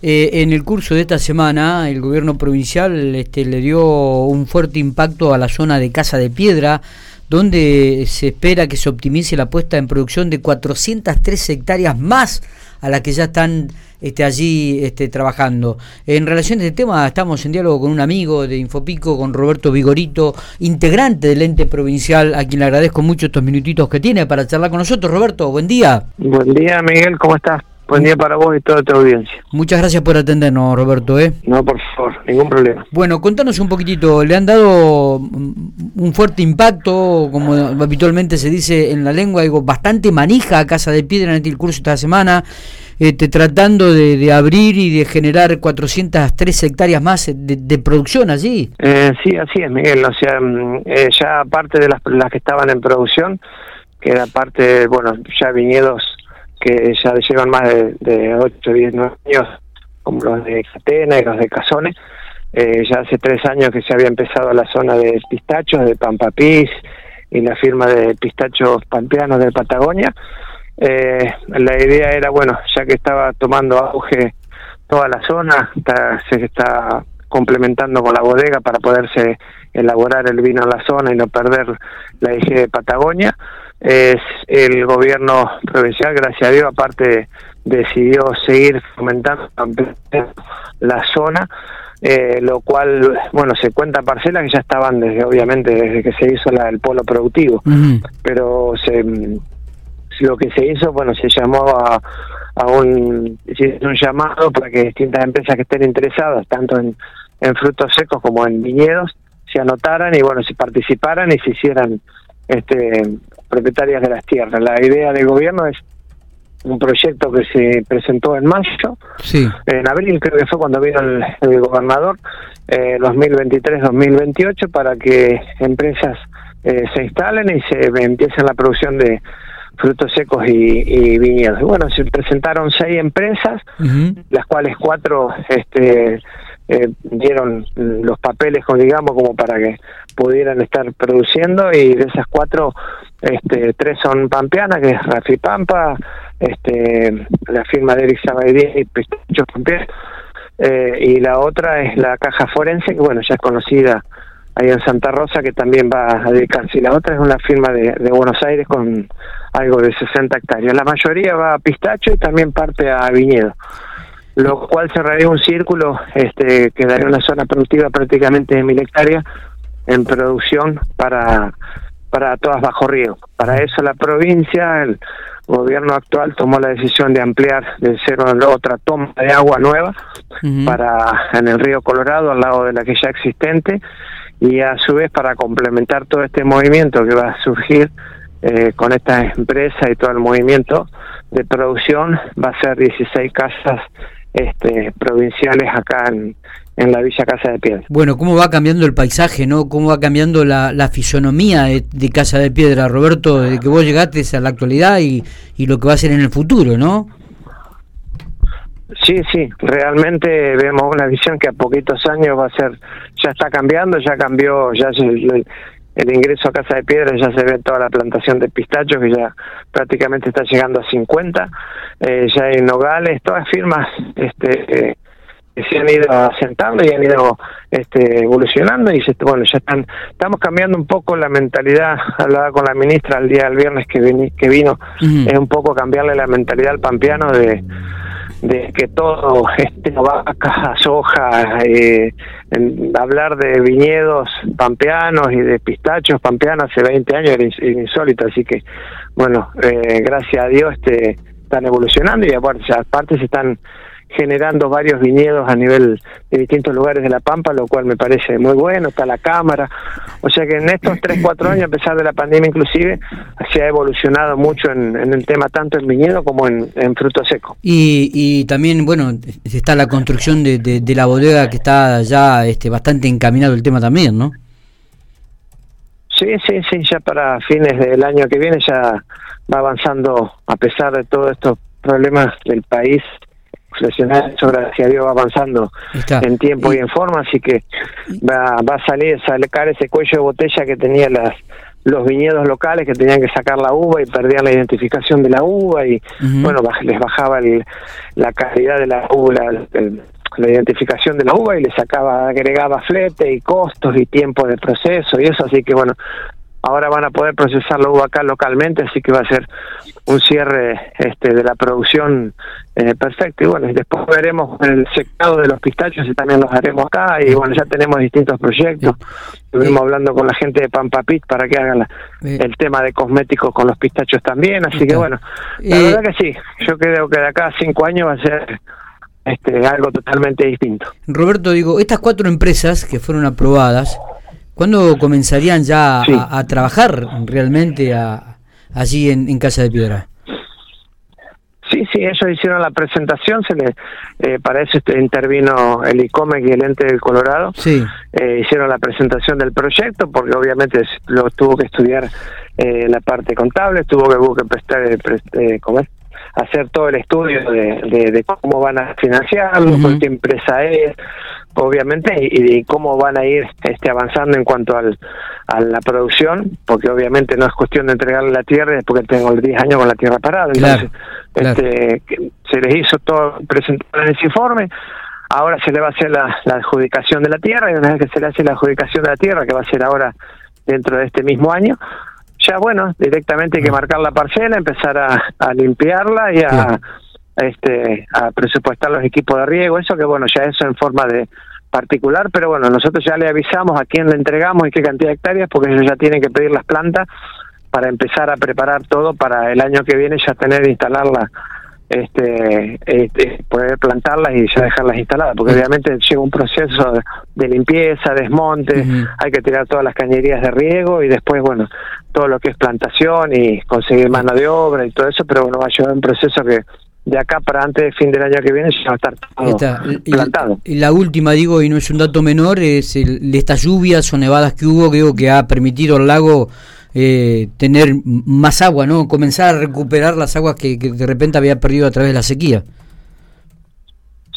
Eh, en el curso de esta semana, el gobierno provincial este, le dio un fuerte impacto a la zona de Casa de Piedra, donde se espera que se optimice la puesta en producción de 403 hectáreas más a las que ya están este, allí este, trabajando. En relación a este tema, estamos en diálogo con un amigo de Infopico, con Roberto Vigorito, integrante del ente provincial, a quien le agradezco mucho estos minutitos que tiene para charlar con nosotros. Roberto, buen día. Buen día, Miguel, ¿cómo estás? Buen día para vos y toda tu audiencia. Muchas gracias por atendernos, Roberto. ¿eh? No, por favor, ningún problema. Bueno, contanos un poquitito, ¿le han dado un fuerte impacto, como habitualmente se dice en la lengua, digo, bastante manija a Casa de Piedra en el curso esta semana, este, tratando de, abrir y de generar 403 hectáreas más de, producción allí? Eh, sí, así es, Miguel. O sea, mm, eh, ya aparte de las, las que estaban en producción, que era parte, bueno, ya viñedos que ya llevan más de, de 8, 10, 9 años, como los de Catena y los de Cazones. Eh, ya hace tres años que se había empezado la zona de pistachos, de Pampapís y la firma de pistachos pampeanos de Patagonia. Eh, la idea era, bueno, ya que estaba tomando auge toda la zona, se está complementando con la bodega para poderse elaborar el vino en la zona y no perder la eje de Patagonia es el gobierno provincial, gracias a Dios, aparte decidió seguir fomentando la zona, eh, lo cual, bueno, se cuenta parcelas que ya estaban desde, obviamente, desde que se hizo la, el polo productivo, pero se, lo que se hizo, bueno, se llamó a, a un, un llamado para que distintas empresas que estén interesadas, tanto en, en frutos secos como en viñedos, se anotaran y, bueno, se participaran y se hicieran este propietarias de las tierras. La idea del gobierno es un proyecto que se presentó en mayo, sí. en abril creo que fue cuando vino el, gobernador, eh, 2023-2028, para que empresas eh, se instalen y se empiecen la producción de frutos secos y, viñedos. Y bueno, se presentaron seis empresas, las cuales cuatro este, eh, dieron los papeles, digamos, como para que pudieran estar produciendo y de esas cuatro este, tres son pampeanas, que es Rafi Pampa, este, la firma de Eric Sabaidí y Pistachos Pampeanos, eh, y la otra es la Caja Forense, que bueno, ya es conocida ahí en Santa Rosa, que también va a dedicarse. Y la otra es una firma de, Buenos Aires con algo de 60 hectáreas. La mayoría va a pistacho y también parte a viñedo, lo cual cerraría un círculo este, que daría una zona productiva prácticamente de mil hectáreas en producción para para todas bajo río. Para eso la provincia, el gobierno actual tomó la decisión de ampliar, de hacer otra toma de agua nueva para en el río Colorado al lado de la que ya existente y a su vez para complementar todo este movimiento que va a surgir eh, con esta empresa y todo el movimiento de producción va a ser 16 casas este, provinciales acá en, en la Villa Casa de Piedra. Bueno, ¿cómo va cambiando el paisaje, no? ¿Cómo va cambiando la, fisonomía de, Casa de Piedra, Roberto, desde que vos llegaste a la actualidad y, y lo que va a ser en el futuro, no? Sí, sí, realmente vemos una visión que a poquitos años va a ser, ya está cambiando, ya cambió, ya el, el ingreso a Casa de Piedra ya se ve toda la plantación de pistachos que ya prácticamente está llegando a 50, eh, ya hay nogales, todas firmas este, eh, se han ido asentando y han ido este, evolucionando y se, bueno ya están estamos cambiando un poco la mentalidad hablaba con la ministra el día del viernes que, que vino es un poco cambiarle la mentalidad al pampeano de de que todo este vaca soja eh, hablar de viñedos pampeanos y de pistachos pampeanos hace 20 años era insólito así que bueno eh, gracias a Dios este están evolucionando y aparte se están generando varios viñedos a nivel de distintos lugares de La Pampa, lo cual me parece muy bueno, está la cámara, o sea que en estos 3, 4 años, a pesar de la pandemia inclusive, se ha evolucionado mucho en, el tema tanto en viñedo como en, en fruto seco. Y, y también, bueno, está la construcción de, de, la bodega que está ya este, bastante encaminado el tema también, ¿no? Sí, sí, sí, ya para fines del año que viene ya va avanzando, a pesar de todos estos problemas del país, seleccionar eso gracias a Dios va avanzando en tiempo y, en forma así que va, va a salir sacar ese cuello de botella que tenía las los viñedos locales que tenían que sacar la uva y perdían la identificación de la uva y bueno les bajaba la calidad de la uva la identificación de la uva y le sacaba agregaba flete y costos y tiempo de proceso y eso así que bueno ahora van a poder procesar la uva acá localmente, así que va a ser un cierre este, de la producción eh, perfecto. Y bueno, después veremos el secado de los pistachos y también los haremos acá. Y bueno, ya tenemos distintos proyectos. Estuvimos hablando con la gente de Pampapit para que hagan el tema de cosméticos con los pistachos también. Así que bueno, la verdad que sí, yo creo que de acá a cinco años va a ser este, algo totalmente distinto. Roberto, digo, estas cuatro empresas que fueron aprobadas, ¿Cuándo comenzarían ya a, trabajar realmente allí en, Casa de Piedra? Sí, sí, ellos hicieron la presentación, se le, eh, para eso este, intervino el ICOMEC y el ente del Colorado. Sí. Eh, hicieron la presentación del proyecto porque obviamente lo tuvo que estudiar eh, la parte contable, tuvo que, que prestar, eh, hacer todo el estudio de, cómo van a financiarlo, qué empresa es, obviamente, y, cómo van a ir este, avanzando en cuanto al, a la producción, porque obviamente no es cuestión de entregarle la tierra después que tengo 10 años con la tierra parada. Entonces, este, se les hizo todo presentar en ese informe. Ahora se le va a hacer la, adjudicación de la tierra y una vez que se le hace la adjudicación de la tierra, que va a ser ahora dentro de este mismo año, ya bueno, directamente hay que marcar la parcela, empezar a, limpiarla y a, este, a presupuestar los equipos de riego, eso que bueno, ya eso en forma de particular, pero bueno, nosotros ya le avisamos a quién le entregamos y qué cantidad de hectáreas, porque ellos ya tienen que pedir las plantas para empezar a preparar todo para el año que viene ya tener instalarla este, este, poder plantarlas y ya dejarlas instaladas, porque obviamente llega un proceso de, limpieza, desmonte, hay que tirar todas las cañerías de riego y después, bueno, todo lo que es plantación y conseguir mano de obra y todo eso, pero bueno, va a llevar un proceso que de acá para antes del fin del año que viene ya va a estar todo plantado. Y la última, digo, y no es un dato menor, es el, estas lluvias o nevadas que hubo, que, que ha permitido al lago eh, tener más agua, ¿no? Comenzar a recuperar las aguas que, de repente había perdido a través de la sequía.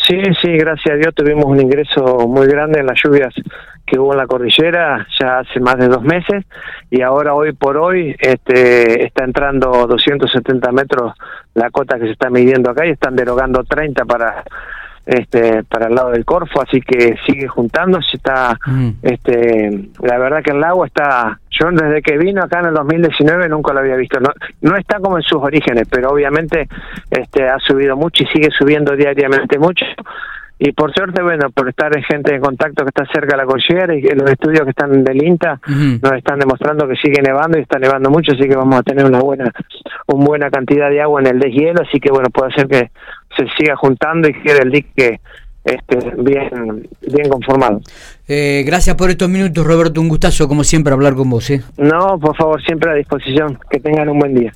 Sí, sí, gracias a Dios tuvimos un ingreso muy grande en las lluvias que hubo en la cordillera ya hace más de dos meses y ahora hoy por hoy este, está entrando 270 metros la cota que se está midiendo acá y están derogando 30 para este para el lado del Corfo, así que sigue juntándose, está mm. este la verdad que el lago está yo desde que vino acá en el 2019 nunca lo había visto, no no está como en sus orígenes, pero obviamente este ha subido mucho y sigue subiendo diariamente mucho y por suerte, bueno, por estar en gente en contacto que está cerca de la cordillera y los estudios que están del INTA nos están demostrando que sigue nevando y está nevando mucho, así que vamos a tener una buena una buena cantidad de agua en el deshielo, así que bueno, puede ser que se siga juntando y quede el dique este, bien, bien conformado. Eh, gracias por estos minutos, Roberto. Un gustazo, como siempre, hablar con vos. ¿eh? No, por favor, siempre a disposición. Que tengan un buen día.